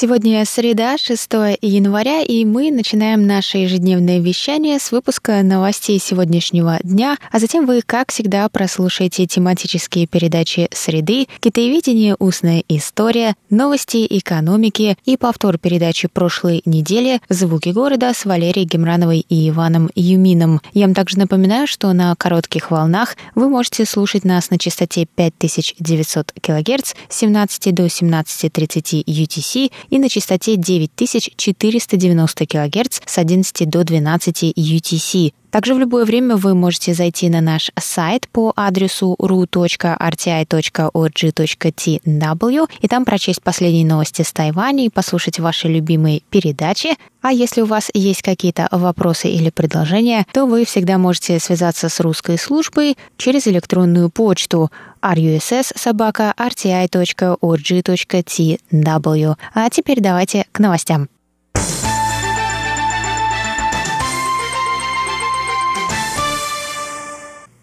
Сегодня среда, 6 января, и мы начинаем наше ежедневное вещание с выпуска новостей сегодняшнего дня, а затем вы, как всегда, прослушаете тематические передачи «Среды», «Китаеведение. Устная история», «Новости экономики» и повтор передачи прошлой недели «Звуки города» с Валерией Гемрановой и Иваном Юмином. Я вам также напоминаю, что на коротких волнах вы можете слушать нас на частоте 5900 кГц с 17 до 17.30 UTC и на частоте 9490 кГц с 11 до 12 UTC. Также в любое время вы можете зайти на наш сайт по адресу ru.rti.org.tw и там прочесть последние новости с Тайваня и послушать ваши любимые передачи. А если у вас есть какие-то вопросы или предложения, то вы всегда можете связаться с русской службой через электронную почту russ.rti.org.tw. А теперь давайте к новостям.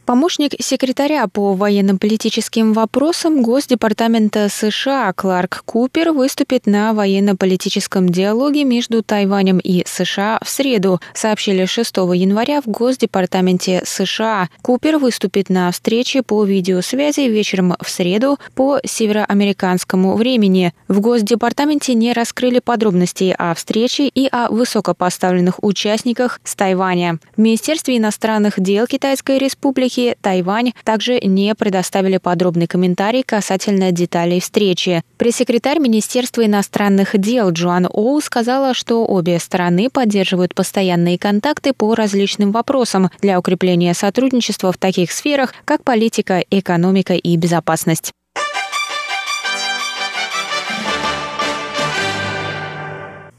Помощник секретаря по военно-политическим вопросам Госдепартамента США Кларк Купер выступит на военно-политическом диалоге между Тайванем и США в среду, сообщили 6 января в Госдепартаменте США. Купер выступит на встрече по видеосвязи вечером в среду по североамериканскому времени. В Госдепартаменте не раскрыли подробностей о встрече и о высокопоставленных участниках с Тайваня. В Министерстве иностранных дел Китайской Республики Республики Тайвань также не предоставили подробный комментарий касательно деталей встречи. Пресс-секретарь Министерства иностранных дел Джоан Оу сказала, что обе стороны поддерживают постоянные контакты по различным вопросам для укрепления сотрудничества в таких сферах, как политика, экономика и безопасность.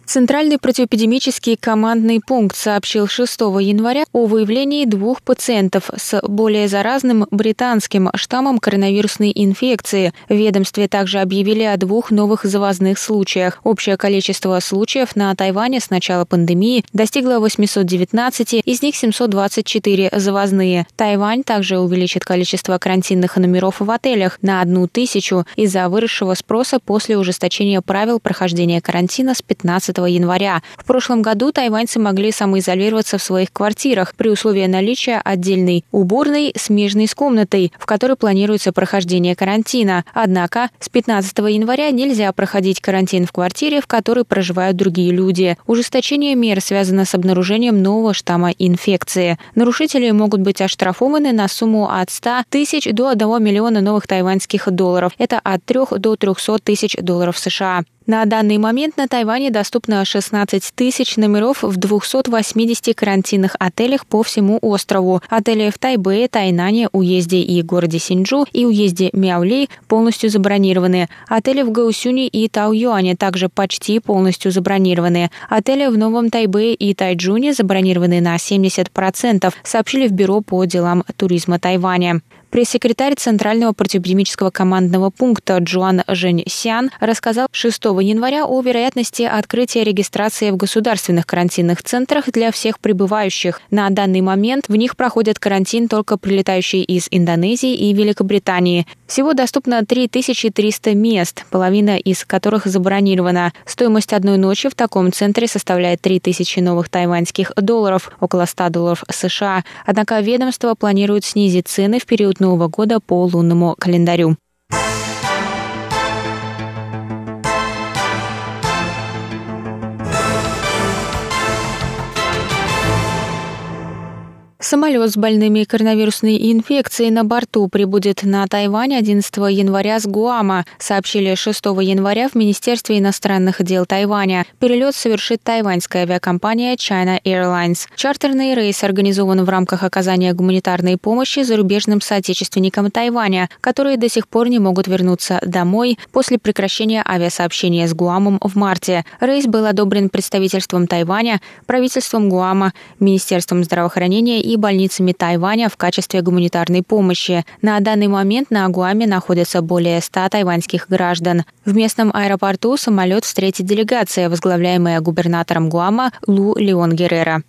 Центральный противоэпидемический командный пункт сообщил 6 января о выявлении двух пациентов с более заразным британским штаммом коронавирусной инфекции. В ведомстве также объявили о двух новых завозных случаях. Общее количество случаев на Тайване с начала пандемии достигло 819, из них 724 завозные. Тайвань также увеличит количество карантинных номеров в отелях на одну тысячу из-за выросшего спроса после ужесточения правил прохождения карантина с 15 января. В прошлом году тайваньцы могли самоизолироваться в своих квартирах при условии наличия отдельной уборной, смежной с комнатой, в которой планируется прохождение карантина. Однако с 15 января нельзя проходить карантин в квартире, в которой проживают другие люди. Ужесточение мер связано с обнаружением нового штамма инфекции. Нарушители могут быть оштрафованы на сумму от 100 тысяч до 1 миллиона новых тайваньских долларов. Это от 3 до 300 тысяч долларов США. На данный момент на Тайване доступно 16 тысяч номеров в 280 карантинных отелях по всему острову. Отели в Тайбэе, Тайнане, уезде и городе Синджу и уезде Мяули полностью забронированы. Отели в Гаусюне и Тау-Юане также почти полностью забронированы. Отели в Новом Тайбэе и Тайджуне забронированы на 70%, сообщили в Бюро по делам туризма Тайваня. Пресс-секретарь Центрального противоэпидемического командного пункта Джуан Жень Сян рассказал 6 января о вероятности открытия регистрации в государственных карантинных центрах для всех прибывающих. На данный момент в них проходят карантин только прилетающие из Индонезии и Великобритании. Всего доступно 3300 мест, половина из которых забронирована. Стоимость одной ночи в таком центре составляет 3000 новых тайваньских долларов, около 100 долларов США. Однако ведомство планирует снизить цены в период Нового года по лунному календарю. Самолет с больными коронавирусной инфекцией на борту прибудет на Тайвань 11 января с Гуама, сообщили 6 января в Министерстве иностранных дел Тайваня. Перелет совершит тайваньская авиакомпания China Airlines. Чартерный рейс организован в рамках оказания гуманитарной помощи зарубежным соотечественникам Тайваня, которые до сих пор не могут вернуться домой после прекращения авиасообщения с Гуамом в марте. Рейс был одобрен представительством Тайваня, правительством Гуама, Министерством здравоохранения и больницами Тайваня в качестве гуманитарной помощи. На данный момент на Агуаме находятся более 100 тайваньских граждан. В местном аэропорту самолет встретит делегация, возглавляемая губернатором Гуама Лу Леон Геррера.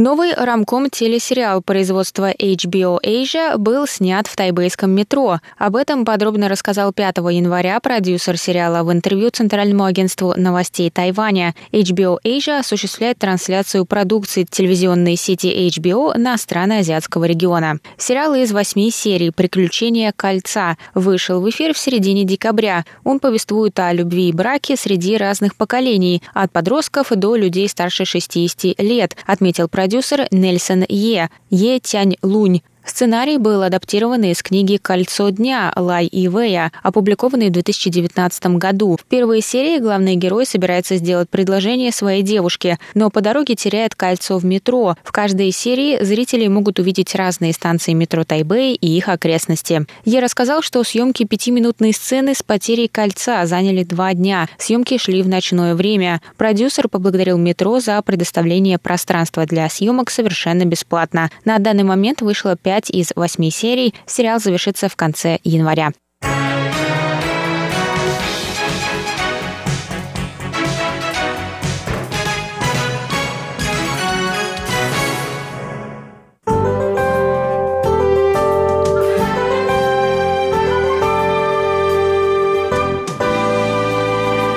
Новый рамком телесериал производства HBO Asia был снят в тайбэйском метро. Об этом подробно рассказал 5 января продюсер сериала в интервью Центральному агентству новостей Тайваня. HBO Asia осуществляет трансляцию продукции телевизионной сети HBO на страны азиатского региона. Сериал из восьми серий «Приключения кольца» вышел в эфир в середине декабря. Он повествует о любви и браке среди разных поколений, от подростков до людей старше 60 лет, отметил продюсер продюсер Нельсон Е. Е. Тянь Лунь. Сценарий был адаптирован из книги «Кольцо дня» Лай Ивея, опубликованной в 2019 году. В первой серии главный герой собирается сделать предложение своей девушке, но по дороге теряет кольцо в метро. В каждой серии зрители могут увидеть разные станции метро Тайбэй и их окрестности. Я рассказал, что съемки пятиминутной сцены с потерей кольца заняли два дня. Съемки шли в ночное время. Продюсер поблагодарил метро за предоставление пространства для съемок совершенно бесплатно. На данный момент вышло пять 5 из 8 серий. Сериал завершится в конце января.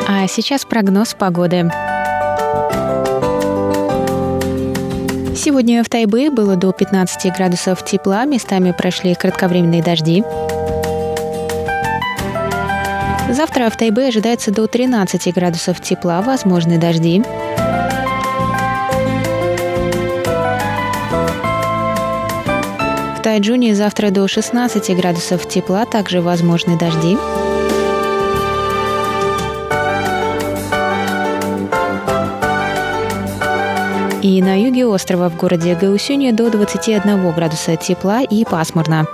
А сейчас прогноз погоды. Сегодня в Тайбе было до 15 градусов тепла, местами прошли кратковременные дожди. Завтра в Тайбе ожидается до 13 градусов тепла, возможны дожди. В Тайджуне завтра до 16 градусов тепла, также возможны дожди. И на юге острова в городе Гаусюне до 21 градуса тепла и пасмурно.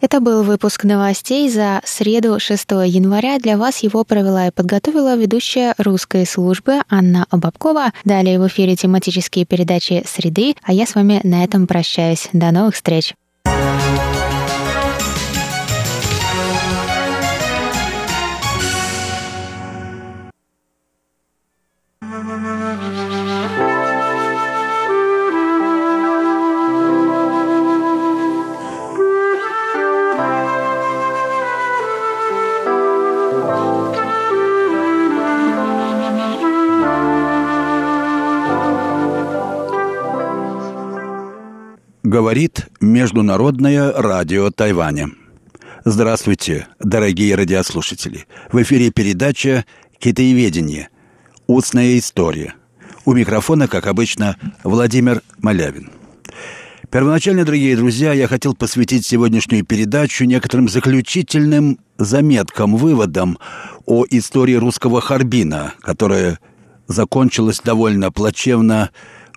Это был выпуск новостей за среду 6 января. Для вас его провела и подготовила ведущая русской службы Анна Обабкова. Далее в эфире тематические передачи «Среды», а я с вами на этом прощаюсь. До новых встреч! Говорит Международное радио Тайваня. Здравствуйте, дорогие радиослушатели. В эфире передача «Китаеведение. Устная история». У микрофона, как обычно, Владимир Малявин. Первоначально, дорогие друзья, я хотел посвятить сегодняшнюю передачу некоторым заключительным заметкам, выводам о истории русского Харбина, которая закончилась довольно плачевно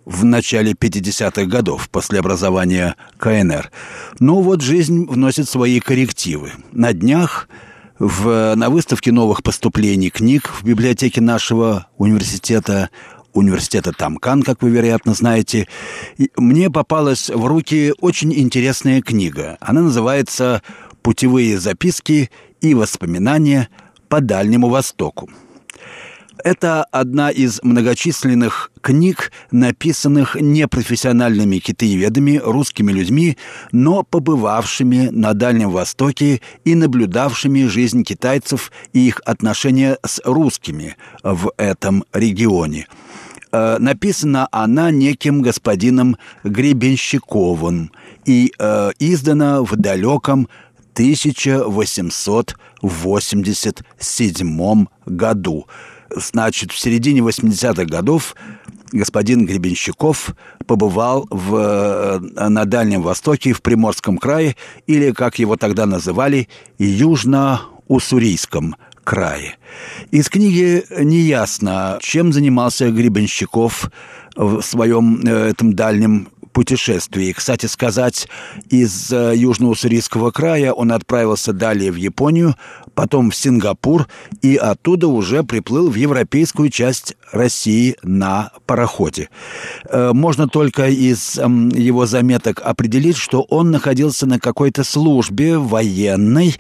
в начале 50-х годов после образования КНР. Но вот жизнь вносит свои коррективы. На днях в, на выставке новых поступлений книг в библиотеке нашего университета университета Тамкан, как вы, вероятно, знаете, мне попалась в руки очень интересная книга. Она называется «Путевые записки и воспоминания по Дальнему Востоку». Это одна из многочисленных книг, написанных непрофессиональными китаеведами, русскими людьми, но побывавшими на Дальнем Востоке и наблюдавшими жизнь китайцев и их отношения с русскими в этом регионе. Э, написана она неким господином Гребенщиковым и э, издана в далеком 1887 году. Значит, в середине 80-х годов господин Гребенщиков побывал в, э, на Дальнем Востоке, в Приморском крае, или, как его тогда называли, Южно-Уссурийском крае. Из книги неясно, чем занимался Гребенщиков в своем э, этом дальнем путешествии. Кстати сказать, из э, Южно-Уссурийского края он отправился далее в Японию, потом в Сингапур и оттуда уже приплыл в европейскую часть России на пароходе. Э, можно только из его заметок определить, что он находился на какой-то службе военной,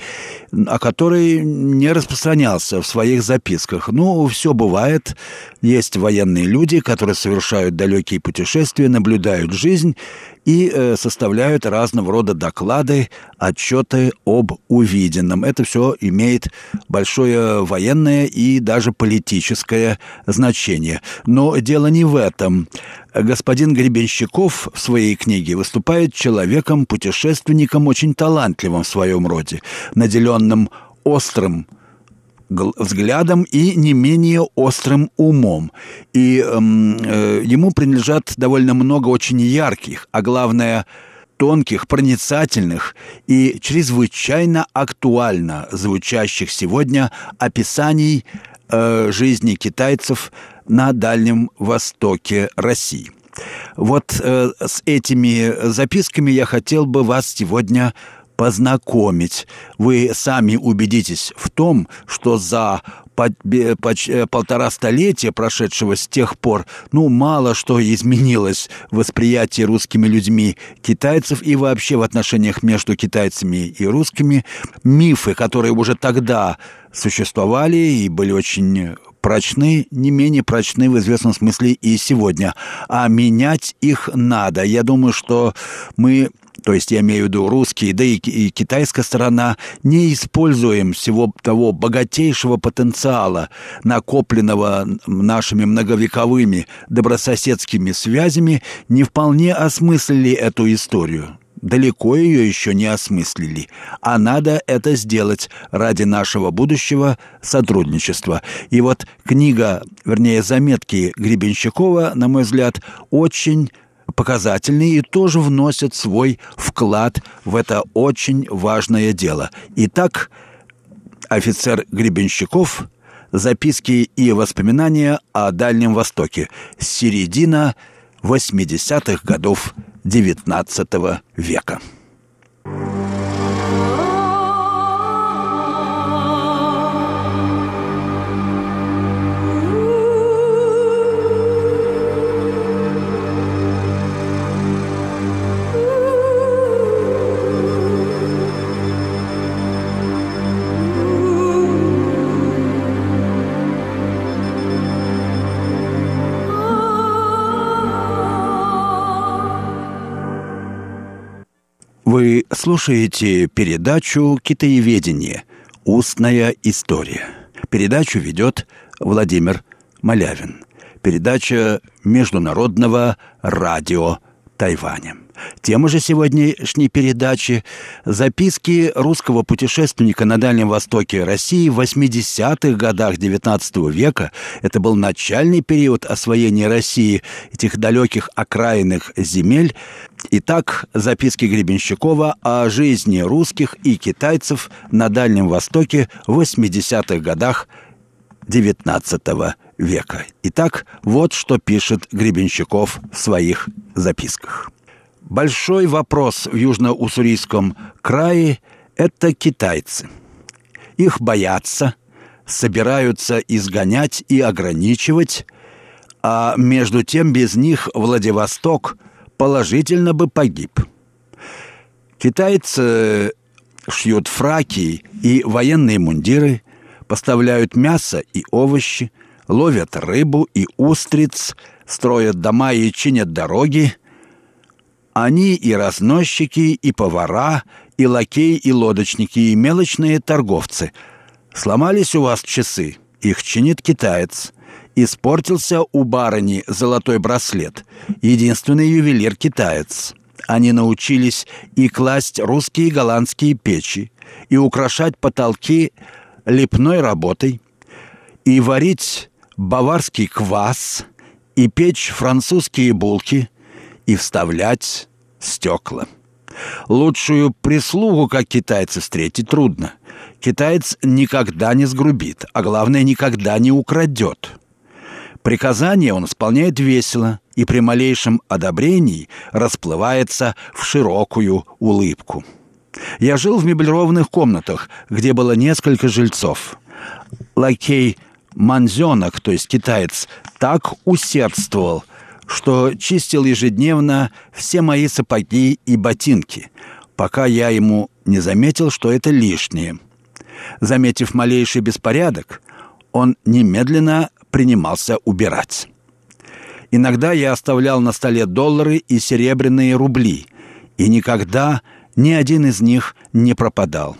о которой не распространялся в своих записках. Ну, все бывает. Есть военные люди, которые совершают далекие путешествия, наблюдают жизнь и э, составляют разного рода доклады, отчеты об увиденном. Это все имеет большое военное и даже политическое значение. Но дело не в этом. Господин Гребенщиков в своей книге выступает человеком-путешественником очень талантливым в своем роде, наделенным острым взглядом и не менее острым умом. И эм, э, ему принадлежат довольно много очень ярких, а главное тонких, проницательных и чрезвычайно актуально звучащих сегодня описаний э, жизни китайцев на Дальнем Востоке России. Вот э, с этими записками я хотел бы вас сегодня познакомить. Вы сами убедитесь в том, что за э, полтора столетия, прошедшего с тех пор, ну, мало что изменилось в восприятии русскими людьми китайцев и вообще в отношениях между китайцами и русскими. Мифы, которые уже тогда существовали и были очень прочны, не менее прочны в известном смысле и сегодня. А менять их надо. Я думаю, что мы то есть я имею в виду русские, да и, и китайская сторона, не используем всего того богатейшего потенциала, накопленного нашими многовековыми добрососедскими связями, не вполне осмыслили эту историю далеко ее еще не осмыслили, а надо это сделать ради нашего будущего сотрудничества. И вот книга, вернее, заметки Гребенщикова, на мой взгляд, очень показательные и тоже вносят свой вклад в это очень важное дело. Итак, офицер Гребенщиков, записки и воспоминания о Дальнем Востоке, середина 80-х годов XIX века. Вы слушаете передачу «Китаеведение. Устная история». Передачу ведет Владимир Малявин. Передача Международного радио Тайваня. Тема же сегодняшней передачи – записки русского путешественника на Дальнем Востоке России в 80-х годах XIX века. Это был начальный период освоения России, этих далеких окраинных земель. Итак, записки Гребенщикова о жизни русских и китайцев на Дальнем Востоке в 80-х годах XIX века. Итак, вот что пишет Гребенщиков в своих записках. Большой вопрос в Южно-Уссурийском крае – это китайцы. Их боятся, собираются изгонять и ограничивать, а между тем без них Владивосток положительно бы погиб. Китайцы шьют фраки и военные мундиры, поставляют мясо и овощи, ловят рыбу и устриц, строят дома и чинят дороги – они и разносчики, и повара, и лакеи, и лодочники, и мелочные торговцы. Сломались у вас часы, их чинит китаец. Испортился у барыни золотой браслет. Единственный ювелир-китаец. Они научились и класть русские и голландские печи, и украшать потолки лепной работой, и варить баварский квас, и печь французские булки, и вставлять стекла. Лучшую прислугу, как китайцы, встретить трудно. Китаец никогда не сгрубит, а главное, никогда не украдет. Приказание он исполняет весело и при малейшем одобрении расплывается в широкую улыбку. Я жил в меблированных комнатах, где было несколько жильцов. Лакей Манзенок, то есть китаец, так усердствовал – что чистил ежедневно все мои сапоги и ботинки, пока я ему не заметил, что это лишнее. Заметив малейший беспорядок, он немедленно принимался убирать. Иногда я оставлял на столе доллары и серебряные рубли, и никогда ни один из них не пропадал.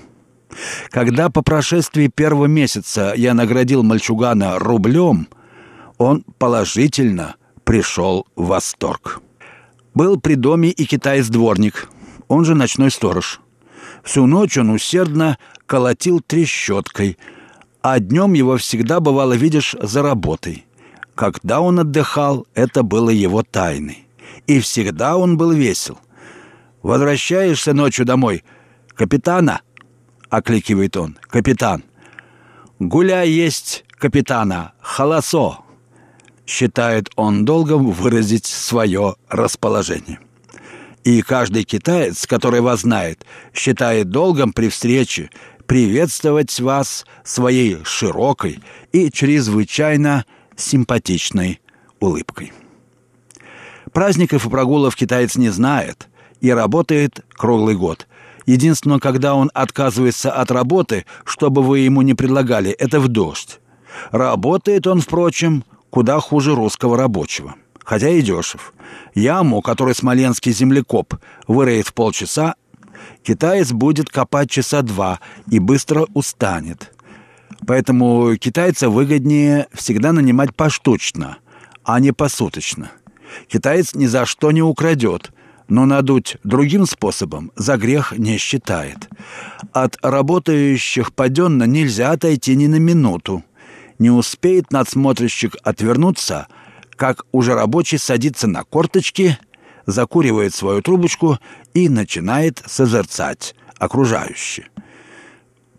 Когда по прошествии первого месяца я наградил мальчугана рублем, он положительно – пришел в восторг. Был при доме и китаец-дворник, он же ночной сторож. Всю ночь он усердно колотил трещоткой, а днем его всегда, бывало, видишь, за работой. Когда он отдыхал, это было его тайной. И всегда он был весел. «Возвращаешься ночью домой? Капитана?» — окликивает он. «Капитан». «Гуляй есть капитана, холосо» считает он долгом выразить свое расположение. И каждый китаец, который вас знает, считает долгом при встрече приветствовать вас своей широкой и чрезвычайно симпатичной улыбкой. Праздников и прогулов китаец не знает и работает круглый год. Единственное, когда он отказывается от работы, чтобы вы ему не предлагали, это в дождь. Работает он, впрочем, куда хуже русского рабочего. Хотя и дешев. Яму, которую смоленский землекоп выроет в полчаса, китаец будет копать часа два и быстро устанет. Поэтому китайца выгоднее всегда нанимать поштучно, а не посуточно. Китаец ни за что не украдет, но надуть другим способом за грех не считает. От работающих паденно нельзя отойти ни на минуту. Не успеет надсмотрщик отвернуться, как уже рабочий садится на корточки, закуривает свою трубочку и начинает созерцать окружающее.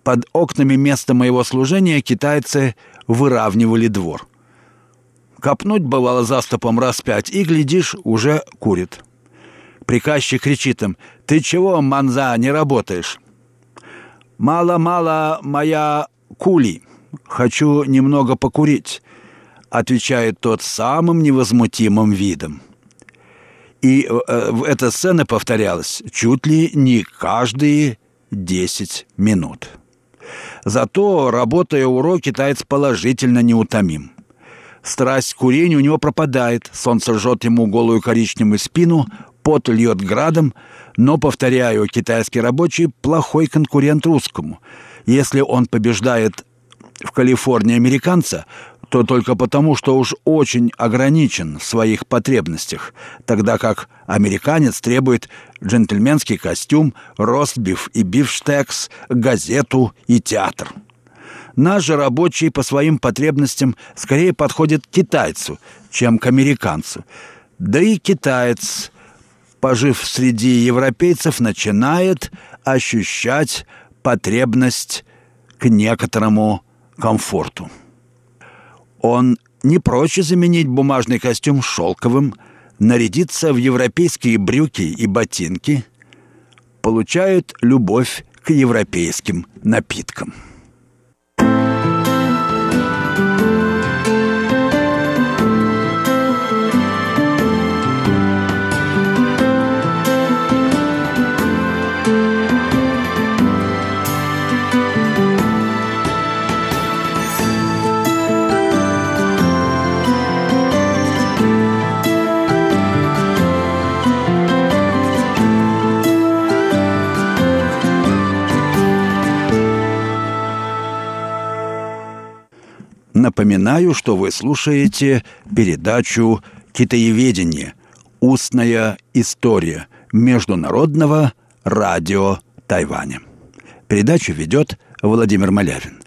Под окнами места моего служения китайцы выравнивали двор. Копнуть бывало заступом раз пять, и, глядишь, уже курит. Приказчик кричит им, «Ты чего, манза, не работаешь?» «Мало-мало моя кули», «Хочу немного покурить», — отвечает тот самым невозмутимым видом. И э, эта сцена повторялась чуть ли не каждые десять минут. Зато, работая урок, китаец положительно неутомим. Страсть к курению у него пропадает, солнце жжет ему голую коричневую спину, пот льет градом, но, повторяю, китайский рабочий – плохой конкурент русскому. Если он побеждает в Калифорнии американца, то только потому, что уж очень ограничен в своих потребностях, тогда как американец требует джентльменский костюм, ростбиф и бифштекс, газету и театр. Наш же рабочий по своим потребностям скорее подходит к китайцу, чем к американцу. Да и китаец, пожив среди европейцев, начинает ощущать потребность к некоторому комфорту. Он не прочь заменить бумажный костюм шелковым, нарядиться в европейские брюки и ботинки, получают любовь к европейским напиткам. Напоминаю, что вы слушаете передачу «Китаеведение. Устная история» Международного радио Тайваня. Передачу ведет Владимир Малявин.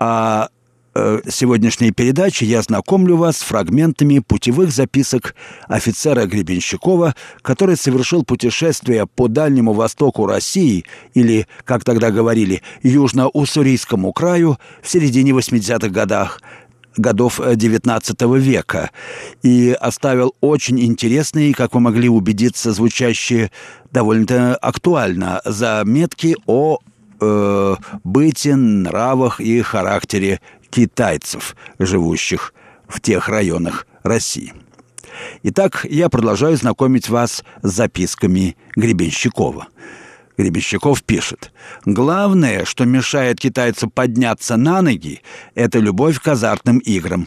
А э, сегодняшней передачи я знакомлю вас с фрагментами путевых записок офицера Гребенщикова, который совершил путешествие по Дальнему Востоку России, или, как тогда говорили, Южно-Уссурийскому краю в середине 80-х годах, годов XIX века и оставил очень интересные, как вы могли убедиться, звучащие довольно актуально заметки о э, нравах и характере китайцев, живущих в тех районах России. Итак, я продолжаю знакомить вас с записками Гребенщикова. Гребенщиков пишет, «Главное, что мешает китайцу подняться на ноги, это любовь к азартным играм.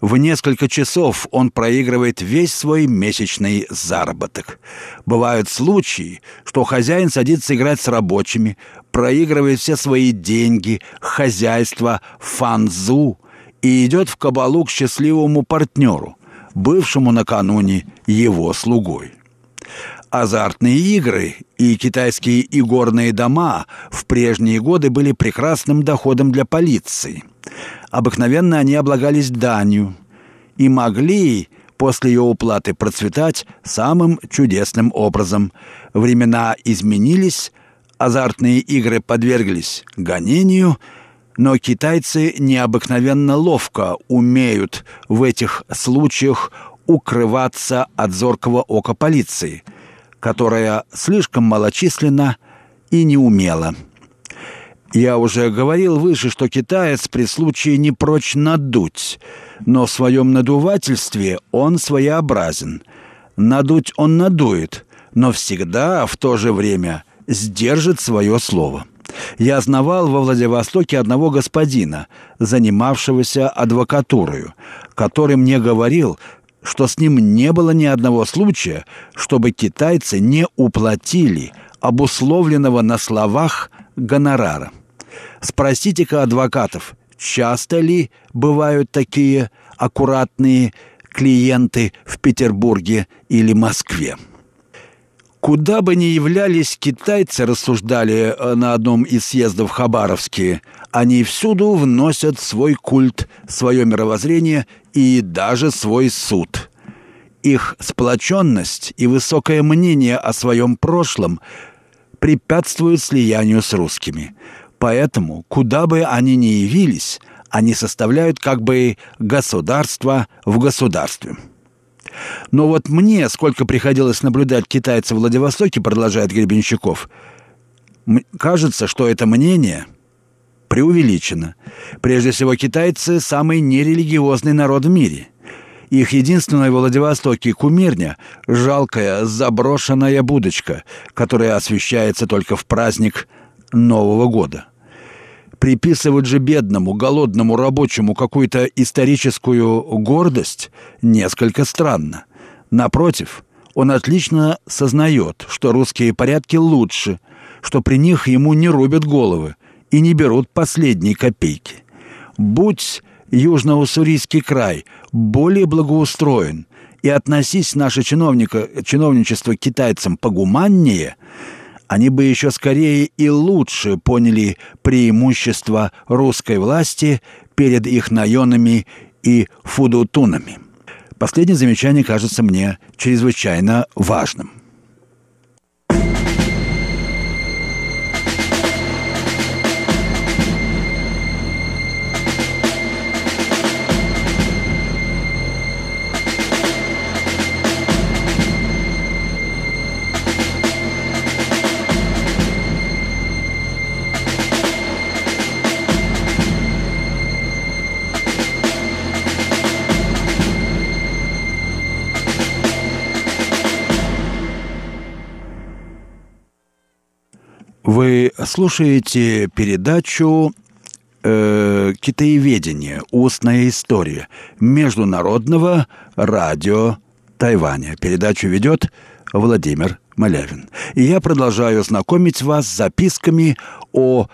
В несколько часов он проигрывает весь свой месячный заработок. Бывают случаи, что хозяин садится играть с рабочими, проигрывает все свои деньги, хозяйство, фанзу и идет в кабалу к счастливому партнеру, бывшему накануне его слугой. Азартные игры и китайские игорные дома в прежние годы были прекрасным доходом для полиции – Обыкновенно они облагались данью и могли после ее уплаты процветать самым чудесным образом. Времена изменились, азартные игры подверглись гонению, но китайцы необыкновенно ловко умеют в этих случаях укрываться от зоркого ока полиции, которая слишком малочисленна и неумела. Я уже говорил выше, что китаец при случае не прочь надуть, но в своем надувательстве он своеобразен. Надуть он надует, но всегда в то же время сдержит свое слово. Я знавал во Владивостоке одного господина, занимавшегося адвокатурою, который мне говорил, что с ним не было ни одного случая, чтобы китайцы не уплатили обусловленного на словах гонорара. Спросите-ка адвокатов, часто ли бывают такие аккуратные клиенты в Петербурге или Москве. Куда бы ни являлись китайцы, рассуждали э, на одном из съездов Хабаровские, они всюду вносят свой культ, свое мировоззрение и даже свой суд. Их сплоченность и высокое мнение о своем прошлом препятствуют слиянию с русскими. Поэтому, куда бы они ни явились, они составляют как бы государство в государстве. Но вот мне, сколько приходилось наблюдать китайцев в Владивостоке, продолжает Гребенщиков, кажется, что это мнение преувеличено. Прежде всего, китайцы – самый нерелигиозный народ в мире. Их единственная в Владивостоке кумирня – жалкая заброшенная будочка, которая освещается только в праздник Нового года. Приписывать же бедному, голодному рабочему какую-то историческую гордость несколько странно. Напротив, он отлично сознает, что русские порядки лучше, что при них ему не рубят головы и не берут последние копейки. Будь Южно-Уссурийский край более благоустроен и относись наше чиновника, чиновничество к китайцам погуманнее – они бы еще скорее и лучше поняли преимущество русской власти перед их наенами и фудутунами. Последнее замечание кажется мне чрезвычайно важным. Вы слушаете передачу э, «Китаеведение. Устная история» Международного радио Тайваня. Передачу ведет Владимир Малявин. И я продолжаю знакомить вас с записками о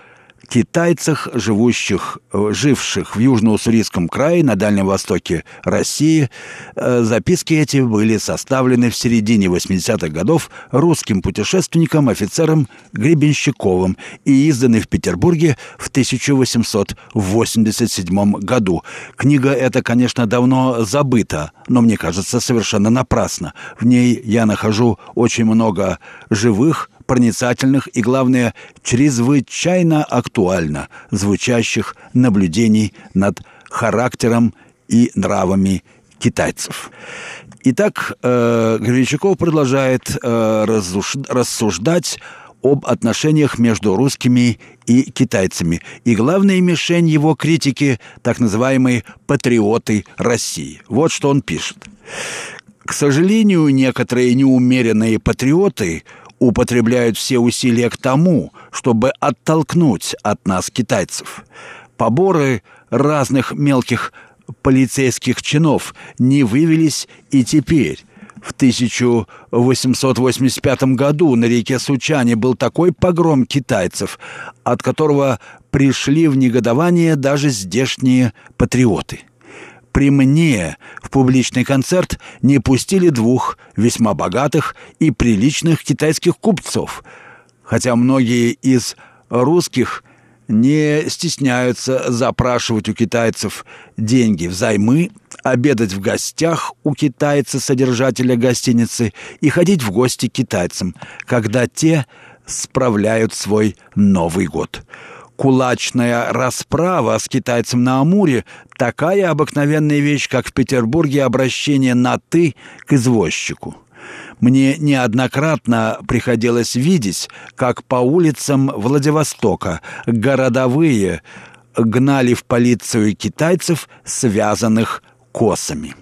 китайцах, живущих, э, живших в Южно-Уссурийском крае на Дальнем Востоке России. Э, записки эти были составлены в середине 80-х годов русским путешественником, офицером Гребенщиковым и изданы в Петербурге в 1887 году. Книга эта, конечно, давно забыта, но мне кажется совершенно напрасно. В ней я нахожу очень много живых, проницательных и, главное, чрезвычайно актуально звучащих наблюдений над характером и нравами китайцев. Итак, э, Гребенщиков продолжает э, рассуждать об отношениях между русскими и китайцами. И главная мишень его критики – так называемые «патриоты России». Вот что он пишет. К сожалению, некоторые неумеренные патриоты употребляют все усилия к тому, чтобы оттолкнуть от нас китайцев. Поборы разных мелких полицейских чинов не вывелись и теперь. В 1885 году на реке Сучане был такой погром китайцев, от которого пришли в негодование даже здешние патриоты – при мне в публичный концерт не пустили двух весьма богатых и приличных китайских купцов, хотя многие из русских не стесняются запрашивать у китайцев деньги взаймы, обедать в гостях у китайца-содержателя гостиницы и ходить в гости к китайцам, когда те справляют свой Новый год кулачная расправа с китайцем на Амуре – такая обыкновенная вещь, как в Петербурге обращение на «ты» к извозчику. Мне неоднократно приходилось видеть, как по улицам Владивостока городовые гнали в полицию китайцев, связанных косами.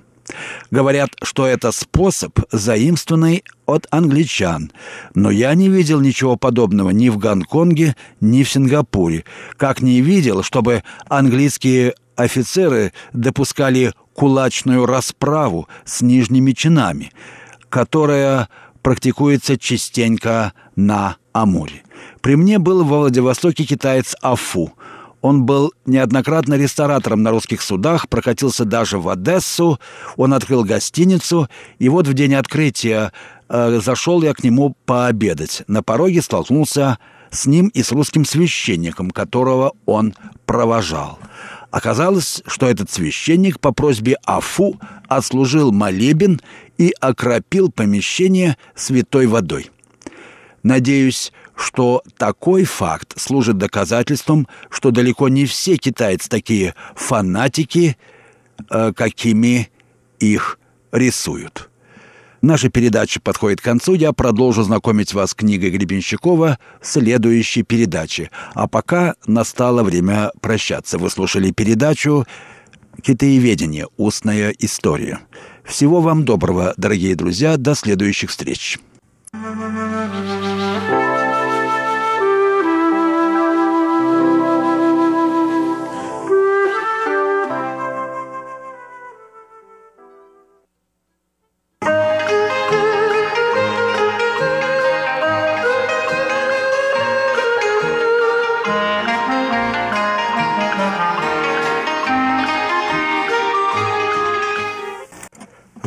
Говорят, что это способ, заимствованный от англичан. Но я не видел ничего подобного ни в Гонконге, ни в Сингапуре. Как не видел, чтобы английские офицеры допускали кулачную расправу с нижними чинами, которая практикуется частенько на Амуре. При мне был во Владивостоке китаец Афу – он был неоднократно ресторатором на русских судах, прокатился даже в Одессу, он открыл гостиницу, и вот в день открытия э, зашел я к нему пообедать. На пороге столкнулся с ним и с русским священником, которого он провожал. Оказалось, что этот священник по просьбе Афу отслужил молебен и окропил помещение святой водой. Надеюсь, что такой факт служит доказательством, что далеко не все китайцы такие фанатики, э, какими их рисуют. Наша передача подходит к концу. Я продолжу знакомить вас с книгой Гребенщикова в следующей передаче. А пока настало время прощаться. Вы слушали передачу «Китаеведение. Устная история». Всего вам доброго, дорогие друзья. До следующих встреч.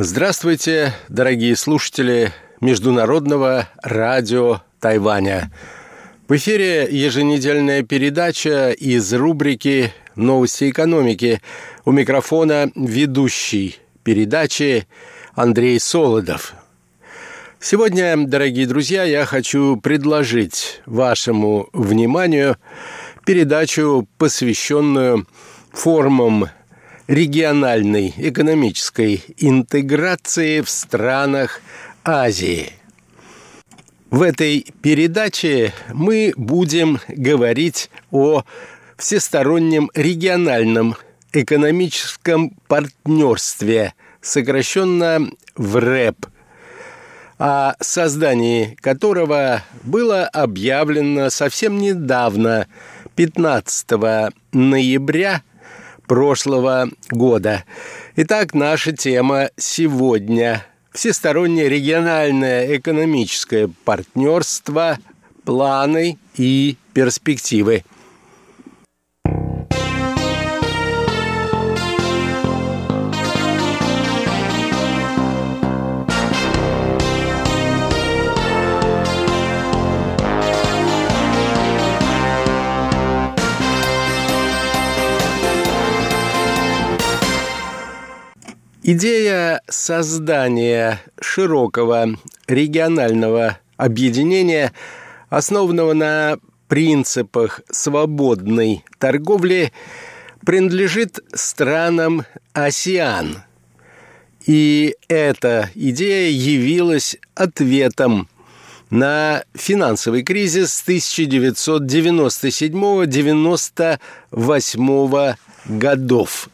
Здравствуйте, дорогие слушатели Международного радио Тайваня. В эфире еженедельная передача из рубрики «Новости экономики». У микрофона ведущий передачи Андрей Солодов. Сегодня, дорогие друзья, я хочу предложить вашему вниманию передачу, посвященную формам региональной экономической интеграции в странах Азии. В этой передаче мы будем говорить о всестороннем региональном экономическом партнерстве, сокращенно в РЭП, о создании которого было объявлено совсем недавно, 15 ноября – прошлого года. Итак, наша тема сегодня – всестороннее региональное экономическое партнерство, планы и перспективы. Идея создания широкого регионального объединения, основанного на принципах свободной торговли, принадлежит странам АСИАН. И эта идея явилась ответом на финансовый кризис 1997-98 годов.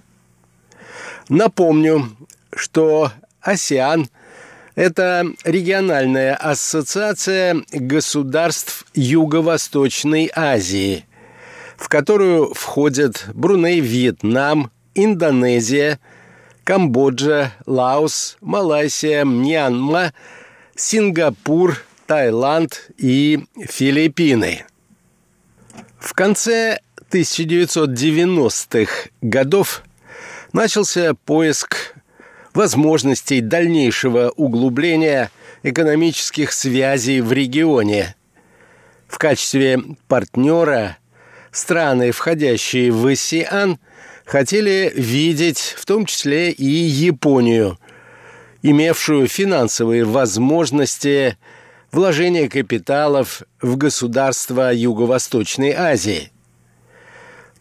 Напомню, что АСИАН – это региональная ассоциация государств Юго-Восточной Азии, в которую входят Бруней, Вьетнам, Индонезия, Камбоджа, Лаос, Малайзия, Мьянма, Сингапур, Таиланд и Филиппины. В конце 1990-х годов начался поиск возможностей дальнейшего углубления экономических связей в регионе. В качестве партнера страны, входящие в АСИАН, хотели видеть в том числе и Японию, имевшую финансовые возможности вложения капиталов в государства Юго-Восточной Азии –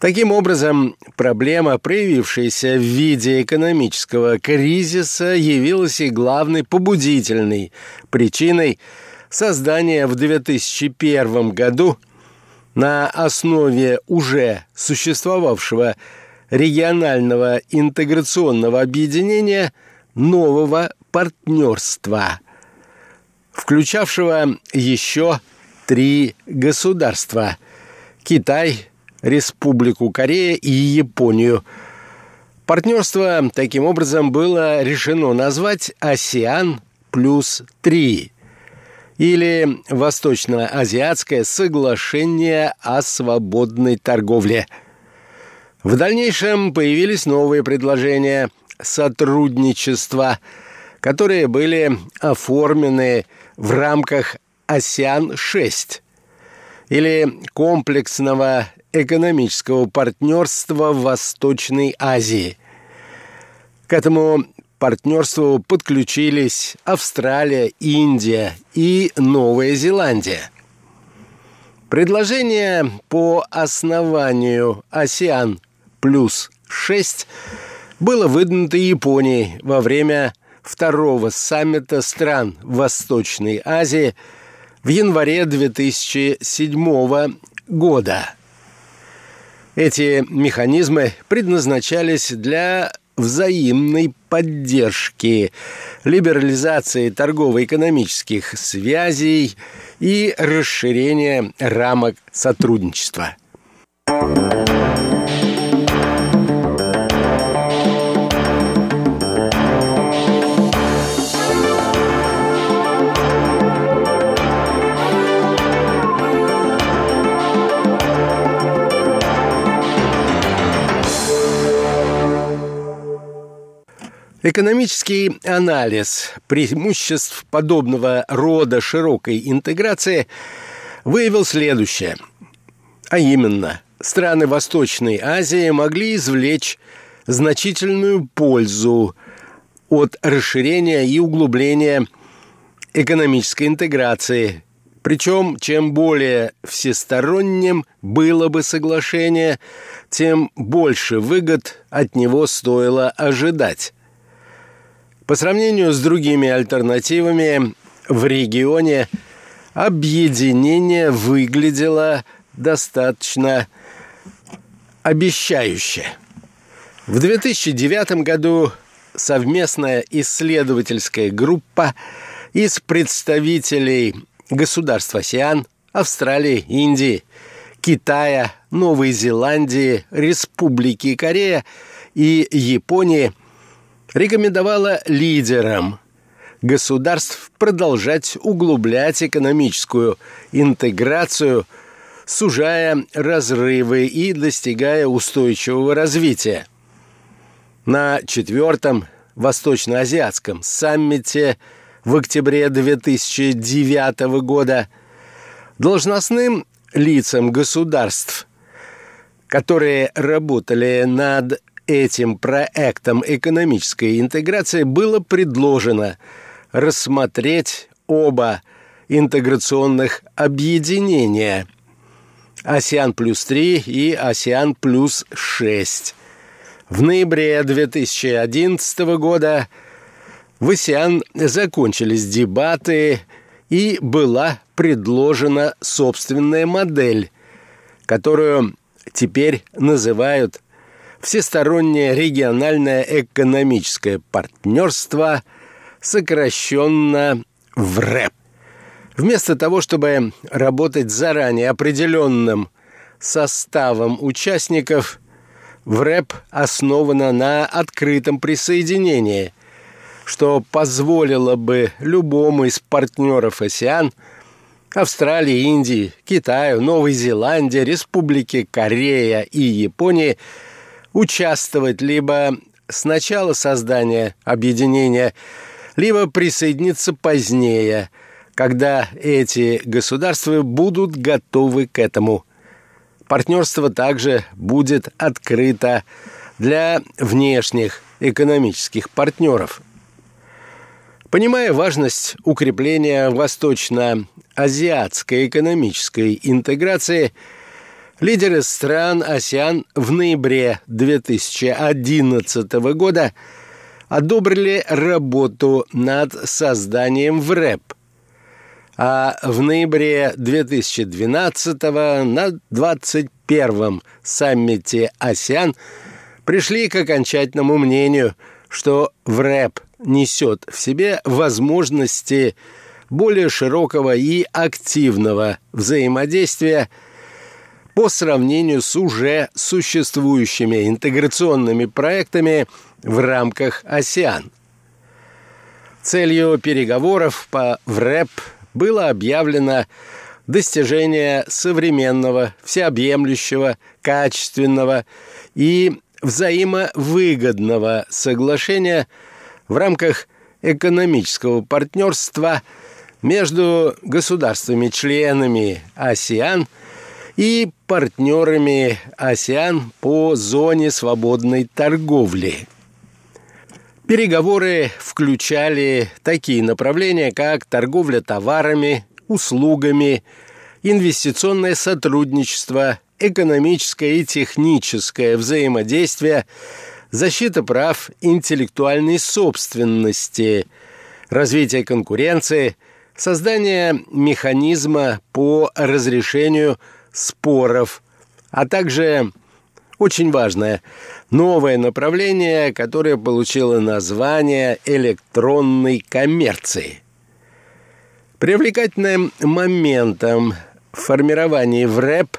Таким образом, проблема, проявившаяся в виде экономического кризиса, явилась и главной побудительной причиной создания в 2001 году на основе уже существовавшего регионального интеграционного объединения нового партнерства, включавшего еще три государства – Китай, Республику Корея и Японию. Партнерство таким образом было решено назвать «АСИАН плюс 3» или Восточно-Азиатское соглашение о свободной торговле. В дальнейшем появились новые предложения сотрудничества, которые были оформлены в рамках АСИАН-6 или комплексного экономического партнерства в Восточной Азии. К этому партнерству подключились Австралия, Индия и Новая Зеландия. Предложение по основанию АСИАН плюс 6 было выдвинуто Японией во время второго саммита стран Восточной Азии в январе 2007 года. Эти механизмы предназначались для взаимной поддержки, либерализации торгово-экономических связей и расширения рамок сотрудничества. Экономический анализ преимуществ подобного рода широкой интеграции выявил следующее. А именно, страны Восточной Азии могли извлечь значительную пользу от расширения и углубления экономической интеграции. Причем, чем более всесторонним было бы соглашение, тем больше выгод от него стоило ожидать. По сравнению с другими альтернативами в регионе объединение выглядело достаточно обещающе. В 2009 году совместная исследовательская группа из представителей государств АСИАН, Австралии, Индии, Китая, Новой Зеландии, Республики Корея и Японии рекомендовала лидерам государств продолжать углублять экономическую интеграцию, сужая разрывы и достигая устойчивого развития. На четвертом Восточно-Азиатском саммите в октябре 2009 года должностным лицам государств, которые работали над этим проектом экономической интеграции было предложено рассмотреть оба интеграционных объединения «Асиан плюс 3» и «Асиан плюс 6». В ноябре 2011 года в АСИАН закончились дебаты и была предложена собственная модель, которую теперь называют Всестороннее региональное экономическое партнерство, сокращенно ВРЭП. Вместо того, чтобы работать заранее определенным составом участников, ВРЭП основана на открытом присоединении, что позволило бы любому из партнеров АСИАН – Австралии, Индии, Китаю, Новой Зеландии, Республике Корея и Японии участвовать либо с начала создания объединения, либо присоединиться позднее, когда эти государства будут готовы к этому. Партнерство также будет открыто для внешних экономических партнеров – Понимая важность укрепления восточно-азиатской экономической интеграции, лидеры стран АСИАН в ноябре 2011 года одобрили работу над созданием ВРЭП, а в ноябре 2012 на 21-м саммите АСИАН пришли к окончательному мнению, что ВРЭП – несет в себе возможности более широкого и активного взаимодействия по сравнению с уже существующими интеграционными проектами в рамках АСИАН. Целью переговоров по ВРЭП было объявлено достижение современного, всеобъемлющего, качественного и взаимовыгодного соглашения – в рамках экономического партнерства между государствами-членами АСИАН и партнерами АСИАН по зоне свободной торговли. Переговоры включали такие направления, как торговля товарами, услугами, инвестиционное сотрудничество, экономическое и техническое взаимодействие – защита прав интеллектуальной собственности, развитие конкуренции, создание механизма по разрешению споров, а также очень важное новое направление, которое получило название электронной коммерции. Привлекательным моментом в формировании ВРЭП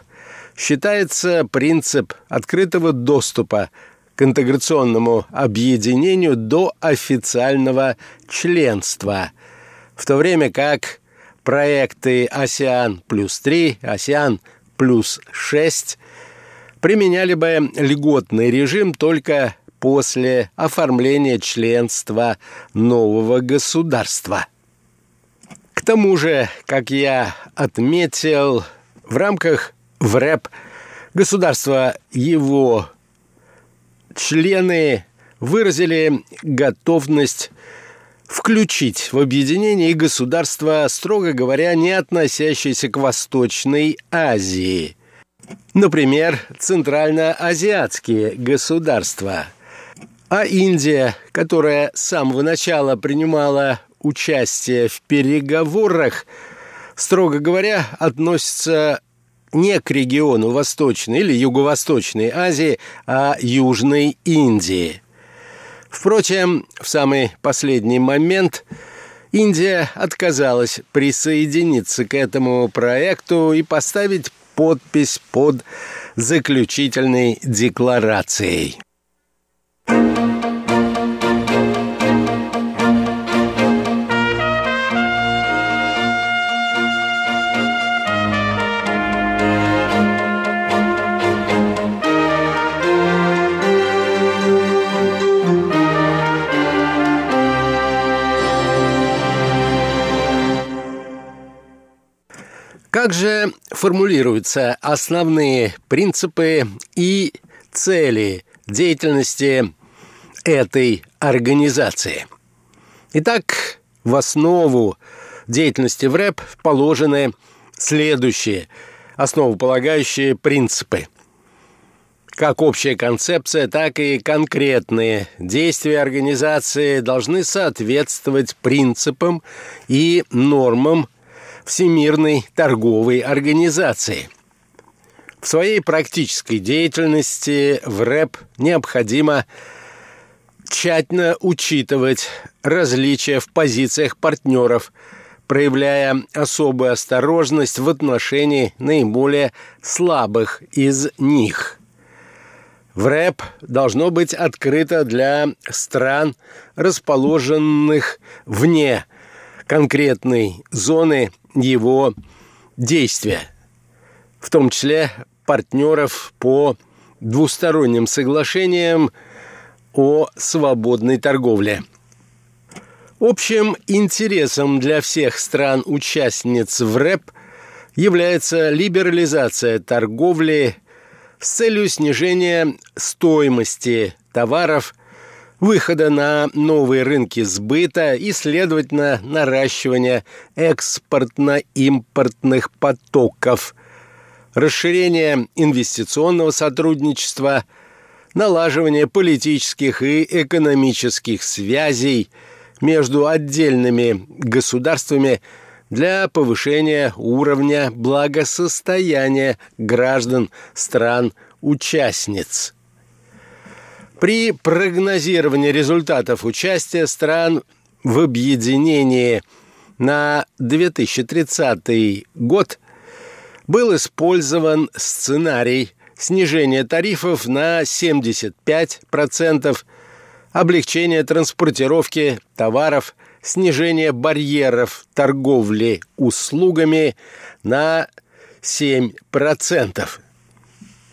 считается принцип открытого доступа к интеграционному объединению до официального членства, в то время как проекты «Асиан плюс 3», «Асиан плюс 6» применяли бы льготный режим только после оформления членства нового государства. К тому же, как я отметил, в рамках ВРЭП государство его члены выразили готовность включить в объединение государства, строго говоря, не относящиеся к Восточной Азии. Например, центральноазиатские государства. А Индия, которая с самого начала принимала участие в переговорах, строго говоря, относится не к региону Восточной или Юго-Восточной Азии, а Южной Индии. Впрочем, в самый последний момент Индия отказалась присоединиться к этому проекту и поставить подпись под заключительной декларацией. Как же формулируются основные принципы и цели деятельности этой организации. Итак, в основу деятельности в рэп положены следующие основополагающие принципы. Как общая концепция, так и конкретные действия организации должны соответствовать принципам и нормам Всемирной торговой организации. В своей практической деятельности в РЭП необходимо тщательно учитывать различия в позициях партнеров, проявляя особую осторожность в отношении наиболее слабых из них. В РЭП должно быть открыто для стран, расположенных вне конкретной зоны его действия, в том числе партнеров по двусторонним соглашениям о свободной торговле. Общим интересом для всех стран-участниц в РЭП является либерализация торговли с целью снижения стоимости товаров, выхода на новые рынки сбыта и, следовательно, наращивания экспортно-импортных потоков, расширение инвестиционного сотрудничества – налаживание политических и экономических связей между отдельными государствами для повышения уровня благосостояния граждан стран-участниц. При прогнозировании результатов участия стран в объединении на 2030 год был использован сценарий снижение тарифов на 75%, облегчение транспортировки товаров, снижение барьеров торговли услугами на 7%.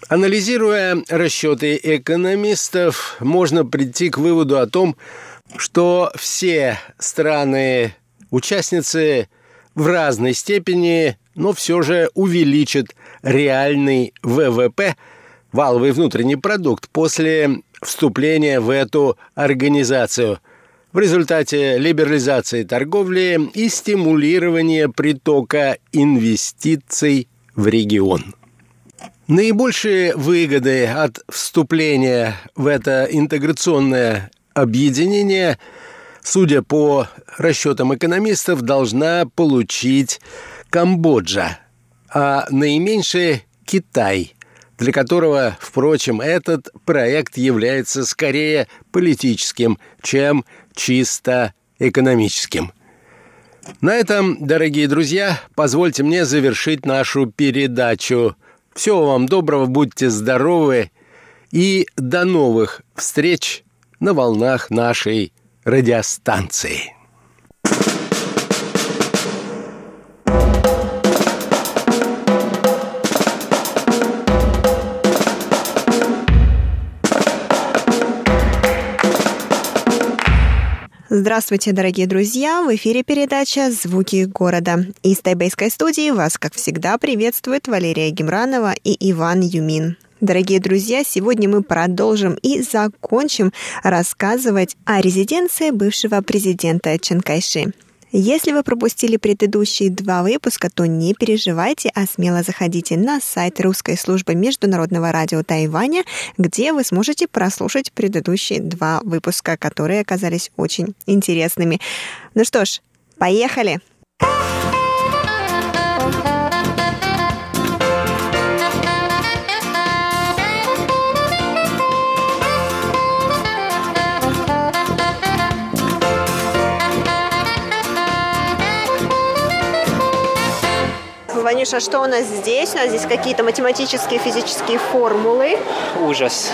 Анализируя расчеты экономистов, можно прийти к выводу о том, что все страны-участницы в разной степени, но все же увеличат реальный ВВП, валовый внутренний продукт, после вступления в эту организацию в результате либерализации торговли и стимулирования притока инвестиций в регион. Наибольшие выгоды от вступления в это интеграционное объединение – судя по расчетам экономистов, должна получить Камбоджа, а наименьшее – Китай, для которого, впрочем, этот проект является скорее политическим, чем чисто экономическим. На этом, дорогие друзья, позвольте мне завершить нашу передачу. Всего вам доброго, будьте здоровы и до новых встреч на волнах нашей радиостанции. Здравствуйте, дорогие друзья! В эфире передача «Звуки города». Из тайбэйской студии вас, как всегда, приветствует Валерия Гемранова и Иван Юмин. Дорогие друзья, сегодня мы продолжим и закончим рассказывать о резиденции бывшего президента Чанкайши. Если вы пропустили предыдущие два выпуска, то не переживайте, а смело заходите на сайт русской службы международного радио Тайваня, где вы сможете прослушать предыдущие два выпуска, которые оказались очень интересными. Ну что ж, поехали! Поехали! Ванюша, что у нас здесь? У нас здесь какие-то математические, физические формулы. Ужас.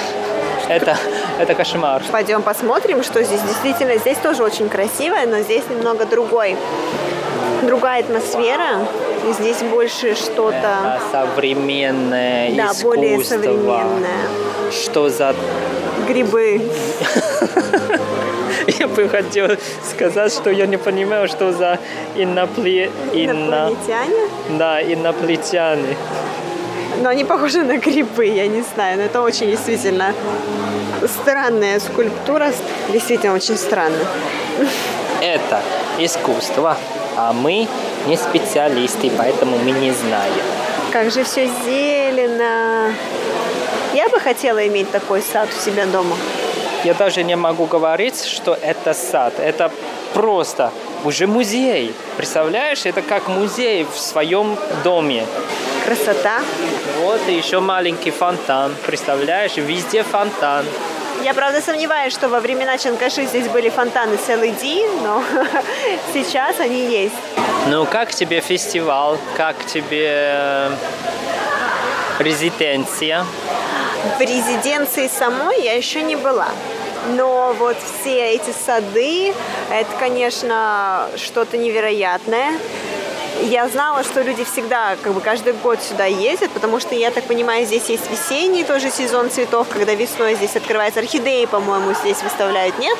Это, это кошмар. Пойдем посмотрим, что здесь действительно. Здесь тоже очень красиво, но здесь немного другой. Другая атмосфера. И здесь больше что-то... современное Да, искусство. более современное. Что за... Грибы. Я бы хотел сказать, что я не понимаю, что за инопле... инопланетяне. Да, инопланетяне. Но они похожи на грибы, я не знаю. Но это очень действительно странная скульптура. Действительно очень странно. Это искусство, а мы не специалисты, поэтому мы не знаем. Как же все зелено. Я бы хотела иметь такой сад у себя дома. Я даже не могу говорить, что это сад. Это просто уже музей. Представляешь, это как музей в своем доме. Красота. Вот и еще маленький фонтан. Представляешь, везде фонтан. Я, правда, сомневаюсь, что во времена Чанкаши здесь были фонтаны с LED, но сейчас они есть. Ну, как тебе фестиваль? Как тебе э, резиденция? В резиденции самой я еще не была. Но вот все эти сады, это, конечно, что-то невероятное. Я знала, что люди всегда, как бы каждый год сюда ездят, потому что, я так понимаю, здесь есть весенний тоже сезон цветов, когда весной здесь открывается орхидеи, по-моему, здесь выставляют, нет?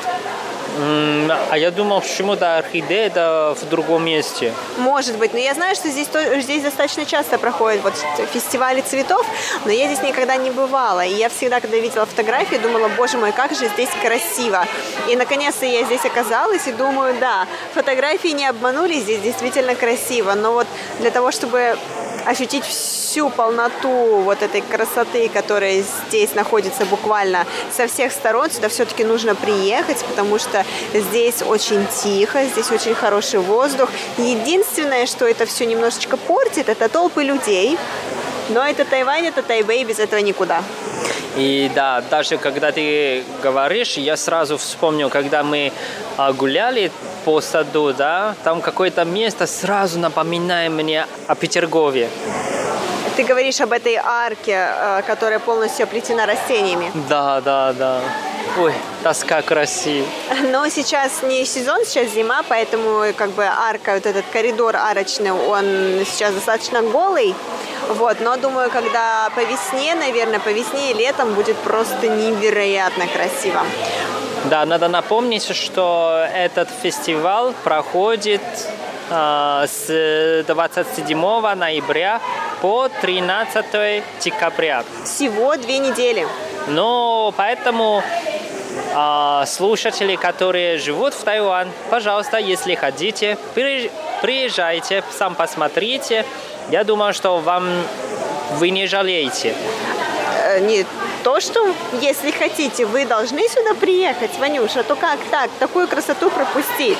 А я думал, почему-то орхидея это в другом месте. Может быть, но я знаю, что здесь, здесь достаточно часто проходят вот фестивали цветов, но я здесь никогда не бывала. И я всегда, когда видела фотографии, думала, боже мой, как же здесь красиво. И наконец-то я здесь оказалась и думаю, да, фотографии не обманули, здесь действительно красиво. Но вот для того, чтобы ощутить всю полноту вот этой красоты, которая здесь находится буквально со всех сторон. Сюда все-таки нужно приехать, потому что здесь очень тихо, здесь очень хороший воздух. Единственное, что это все немножечко портит, это толпы людей. Но это Тайвань, это Тайбэй, без этого никуда. И да, даже когда ты говоришь, я сразу вспомнил, когда мы а, гуляли по саду, да, там какое-то место сразу напоминает мне о Петергове. Ты говоришь об этой арке, а, которая полностью оплетена растениями. Да, да, да. Ой, тоска красив. Но сейчас не сезон, сейчас зима, поэтому как бы арка, вот этот коридор арочный, он сейчас достаточно голый. Вот, но думаю, когда по весне, наверное, по весне и летом будет просто невероятно красиво. Да, надо напомнить, что этот фестиваль проходит э, с 27 ноября по 13 декабря. Всего две недели. Ну, поэтому э, слушатели, которые живут в Тайвань, пожалуйста, если хотите, приезжайте, сам посмотрите, я думаю, что вам вы не жалеете. Э, не то, что если хотите, вы должны сюда приехать, Ванюша, то как так, такую красоту пропустить?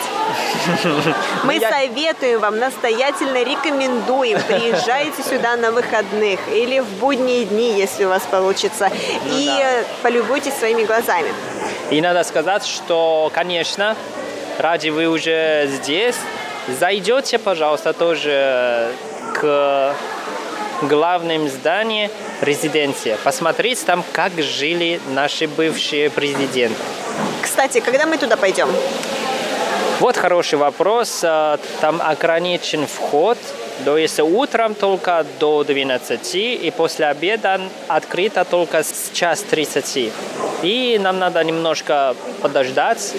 Мы советуем вам, настоятельно рекомендуем, приезжайте сюда на выходных или в будние дни, если у вас получится, ну и полюбуйтесь своими глазами. И надо сказать, что, конечно, ради вы уже здесь, зайдете, пожалуйста, тоже к главным зданиям резиденции. Посмотреть там, как жили наши бывшие президенты. Кстати, когда мы туда пойдем? Вот хороший вопрос. А, там ограничен вход. То есть утром только до 12 и после обеда открыто только с час 30. И нам надо немножко подождать,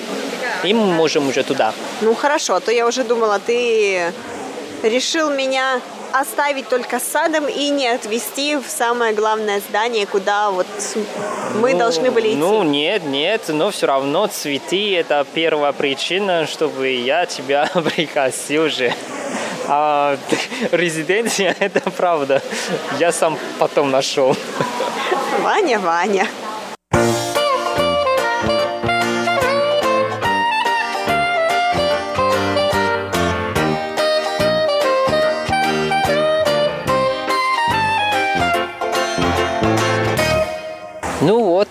и мы можем уже туда. Ну хорошо, а то я уже думала, ты решил меня оставить только садом и не отвезти в самое главное здание, куда вот мы ну, должны были идти. Ну, нет, нет, но все равно цветы – это первая причина, чтобы я тебя пригласил же. А резиденция – это правда. Я сам потом нашел. Ваня, Ваня.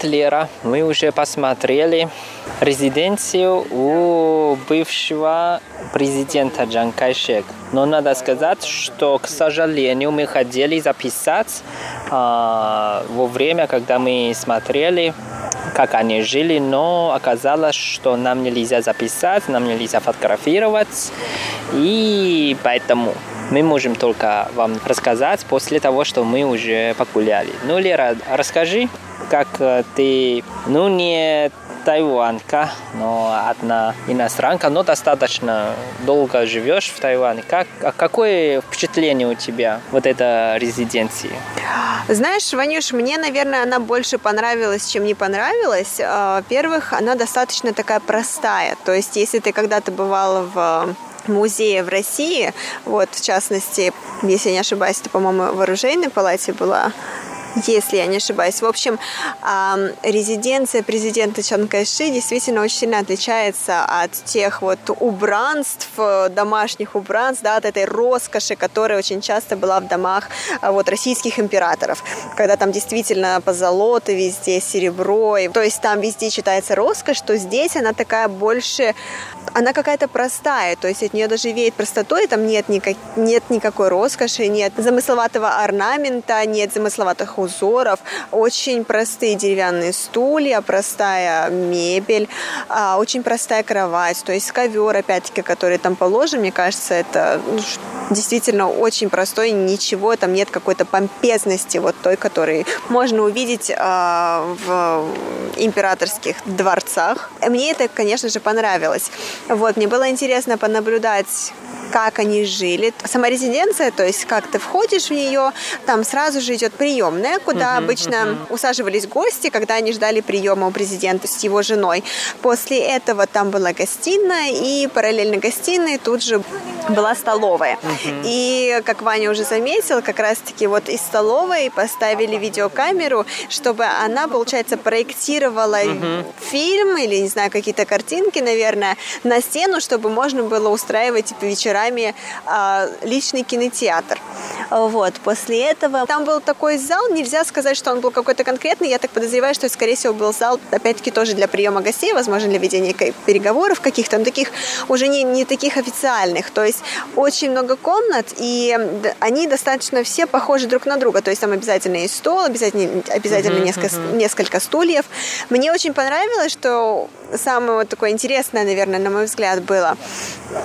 Лера, мы уже посмотрели резиденцию у бывшего президента Джан Кайшек. Но надо сказать, что, к сожалению, мы хотели записать а, во время, когда мы смотрели, как они жили, но оказалось, что нам нельзя записать, нам нельзя фотографировать, и поэтому мы можем только вам рассказать после того, что мы уже погуляли. Ну, Лера, расскажи, как э, ты, ну, не тайванька, но одна иностранка, но достаточно долго живешь в Тайване. Как, а какое впечатление у тебя вот эта резиденции? Знаешь, Ванюш, мне, наверное, она больше понравилась, чем не понравилась. А, во-первых, она достаточно такая простая. То есть, если ты когда-то бывала в музее в России, вот, в частности, если не ошибаюсь, это, по-моему, в оружейной палате была если я не ошибаюсь. В общем, резиденция президента Чан Кайши действительно очень сильно отличается от тех вот убранств, домашних убранств, да, от этой роскоши, которая очень часто была в домах а, вот, российских императоров, когда там действительно позолота везде, серебро, и, то есть там везде читается роскошь, то здесь она такая больше, она какая-то простая, то есть от нее даже веет простотой, там нет, никак, нет никакой роскоши, нет замысловатого орнамента, нет замысловатых узоров, очень простые деревянные стулья, простая мебель, а, очень простая кровать, то есть ковер, опять-таки, который там положен, мне кажется, это ну, действительно очень простой, ничего, там нет какой-то помпезности вот той, которой можно увидеть э, в императорских дворцах. Мне это, конечно же, понравилось. Вот, мне было интересно понаблюдать как они жили. Сама резиденция, то есть как ты входишь в нее, там сразу же идет приемная, куда uh-huh, обычно усаживались гости, когда они ждали приема у президента с его женой. После этого там была гостиная, и параллельно гостиной тут же была столовая. И, как Ваня уже заметил, как раз-таки вот из столовой поставили видеокамеру, чтобы она, получается, проектировала фильм или, не знаю, какие-то картинки, наверное, на стену, чтобы можно было устраивать типа, вечера вечерами а, личный кинотеатр. Вот. После этого там был такой зал, нельзя сказать, что он был какой-то конкретный, я так подозреваю, что, скорее всего, был зал, опять-таки, тоже для приема гостей, возможно, для ведения переговоров каких-то, но таких уже не, не таких официальных. То есть очень много комнат, и они достаточно все похожи друг на друга. То есть там обязательно есть стол, обязательно, обязательно uh-huh, несколько, uh-huh. несколько стульев. Мне очень понравилось, что самое вот такое интересное, наверное, на мой взгляд, было.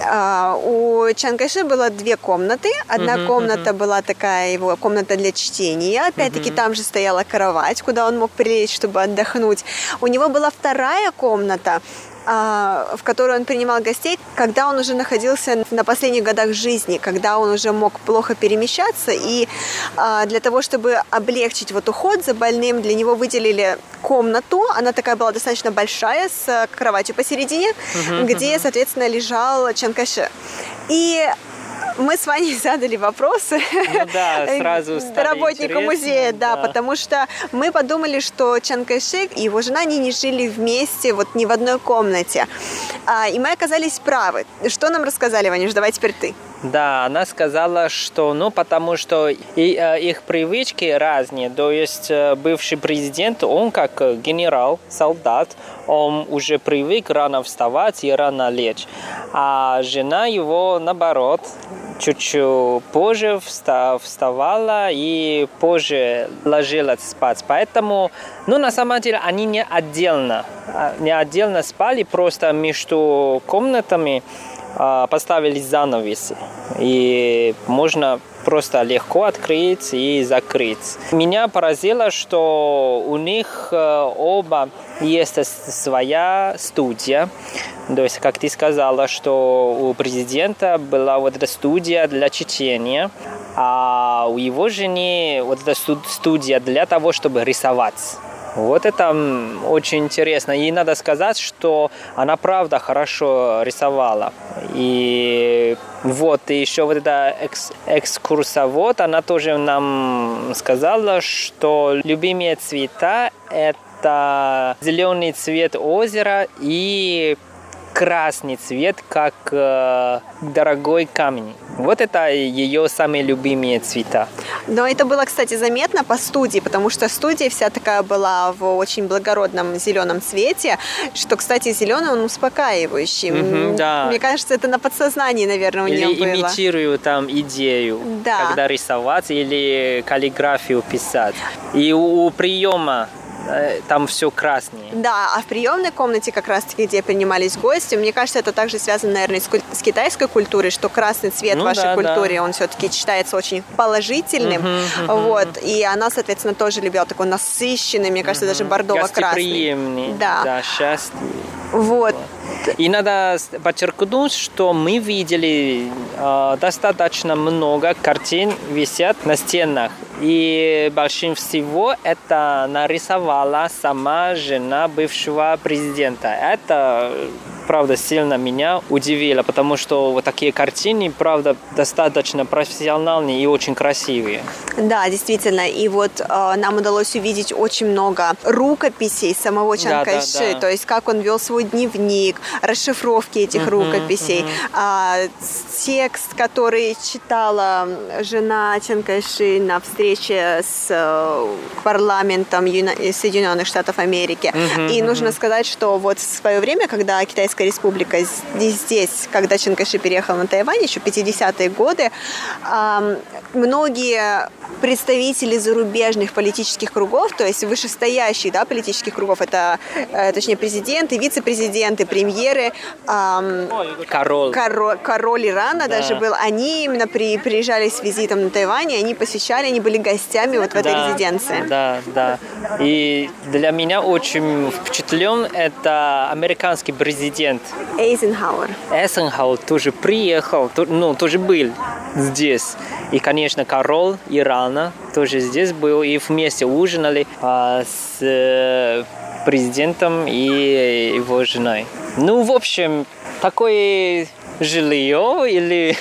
А, у Чан Кайши было две комнаты. Одна uh-huh, комната uh-huh. была такая его комната для чтения. Опять-таки uh-huh. там же стояла кровать, куда он мог прилечь, чтобы отдохнуть. У него была вторая комната, а, в которой он принимал гостей, когда он уже находился на последних годах жизни, когда он уже мог плохо перемещаться, и а, для того, чтобы облегчить вот уход за больным, для него выделили комнату, она такая была достаточно большая, с кроватью посередине, где, соответственно, лежал Чанкаше. И мы с вами задали вопросы ну, да, сразу работнику музея, да, да, потому что мы подумали, что Чан Кайшек и его жена, они не жили вместе, вот ни в одной комнате. А, и мы оказались правы. Что нам рассказали, Ванюш? Давай теперь ты. Да, она сказала, что, ну, потому что и, э, их привычки разные. То есть э, бывший президент, он как генерал, солдат, он уже привык рано вставать и рано лечь. А жена его, наоборот, чуть-чуть позже вставала и позже ложилась спать. Поэтому, ну, на самом деле, они не отдельно, а, не отдельно спали, просто между комнатами а, поставили занавесы. И можно просто легко открыть и закрыть. Меня поразило, что у них э, оба есть своя студия. То есть, как ты сказала, что у президента была вот эта студия для чтения, а у его жены вот эта студия для того, чтобы рисовать. Вот это очень интересно. И надо сказать, что она правда хорошо рисовала. И вот, и еще вот эта экс экскурсовод, она тоже нам сказала, что любимые цвета – это зеленый цвет озера и красный цвет, как э, дорогой камень. Вот это ее самые любимые цвета. Но это было, кстати, заметно по студии, потому что студия вся такая была в очень благородном зеленом цвете, что, кстати, зеленый он успокаивающий. Mm-hmm, да. Мне кажется, это на подсознании, наверное, у или нее было. Имитирую там идею, да. когда рисовать или каллиграфию писать. И у, у приема там все краснее. Да, а в приемной комнате, как раз-таки, где принимались гости, мне кажется, это также связано, наверное, с, с китайской культурой, что красный цвет ну, в вашей да, культуре, да. он все-таки считается очень положительным. Uh-huh, uh-huh. Вот, и она, соответственно, тоже любила такой насыщенный, мне кажется, uh-huh. даже бордово-красный. Да. да, счастье. Вот. И надо подчеркнуть, что мы видели э, достаточно много картин висят на стенах. И большим всего это нарисовала сама жена бывшего президента. Это правда, сильно меня удивило, потому что вот такие картины, правда, достаточно профессиональные и очень красивые. Да, действительно. И вот э, нам удалось увидеть очень много рукописей самого Чан да, Кайши, да, да. то есть как он вел свой дневник, расшифровки этих uh-huh, рукописей, uh-huh. А, текст, который читала жена Чан Кайши на встрече с э, парламентом Соединенных Штатов Америки. Uh-huh, и uh-huh. нужно сказать, что вот в свое время, когда китайская Китайская республика здесь, когда Чинкаши переехал на Тайвань, еще 50-е годы, многие представители зарубежных политических кругов, то есть вышестоящих да, политических кругов, это, э, точнее, президенты, вице-президенты, премьеры, король. Король, король Ирана да. даже был, они именно при, приезжали с визитом на Тайвань, они посещали, они были гостями вот в этой да, резиденции. Да, да. И для меня очень впечатлен это американский президент президент Эйзенхауэр. Эйзенхауэр тоже приехал, ну, тоже был здесь. И, конечно, король Ирана тоже здесь был. И вместе ужинали а, с э, президентом и его женой. Ну, в общем, такой жилье или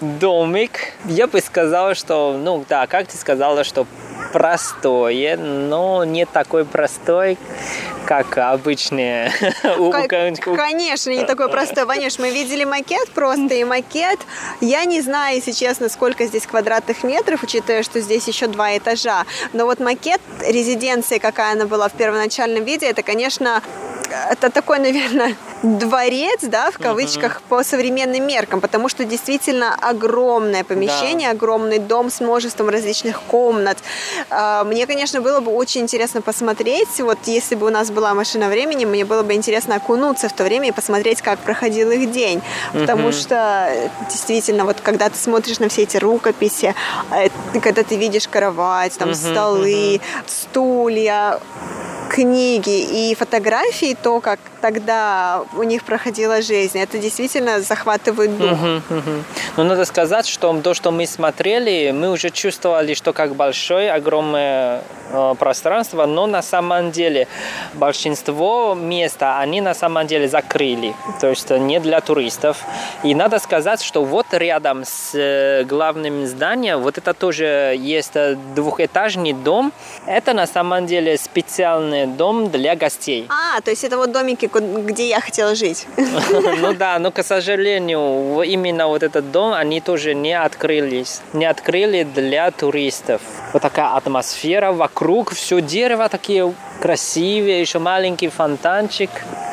домик, я бы сказал, что, ну да, как ты сказала, что простое, но не такой простой, как обычные. Конечно, не такой простой. Ванюш, мы видели макет просто, и макет, я не знаю, если честно, сколько здесь квадратных метров, учитывая, что здесь еще два этажа. Но вот макет резиденции, какая она была в первоначальном виде, это, конечно, это такой, наверное, дворец, да, в кавычках, uh-huh. по современным меркам, потому что действительно огромное помещение, да. огромный дом с множеством различных комнат. А, мне, конечно, было бы очень интересно посмотреть, вот если бы у нас была машина времени, мне было бы интересно окунуться в то время и посмотреть, как проходил их день, потому uh-huh. что действительно, вот когда ты смотришь на все эти рукописи, э, когда ты видишь кровать, там uh-huh, столы, uh-huh. стулья, книги и фотографии, то, как тогда у них проходила жизнь, это действительно захватывает дух. Угу, угу. Но надо сказать, что то, что мы смотрели, мы уже чувствовали, что как большое, огромное э, пространство, но на самом деле большинство места они на самом деле закрыли, то есть не для туристов. И надо сказать, что вот рядом с э, главным зданием, вот это тоже есть двухэтажный дом, это на самом деле специальный дом для гостей. А, то есть это вот домики, где я хотела жить. Ну да, но, к сожалению, именно вот этот дом, они тоже не открылись. Не открыли для туристов. Вот такая атмосфера вокруг, все дерево такие красивые, еще маленький фонтанчик.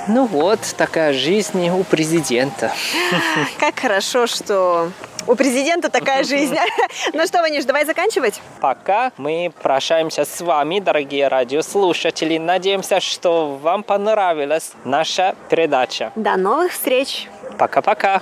Ну вот, такая жизнь у президента. Как хорошо, что у президента такая жизнь. Ну что, Ванюш, давай заканчивать? Пока мы прощаемся с вами, дорогие радиослушатели. Надеемся, что вам понравилась наша передача. До новых встреч. Пока-пока.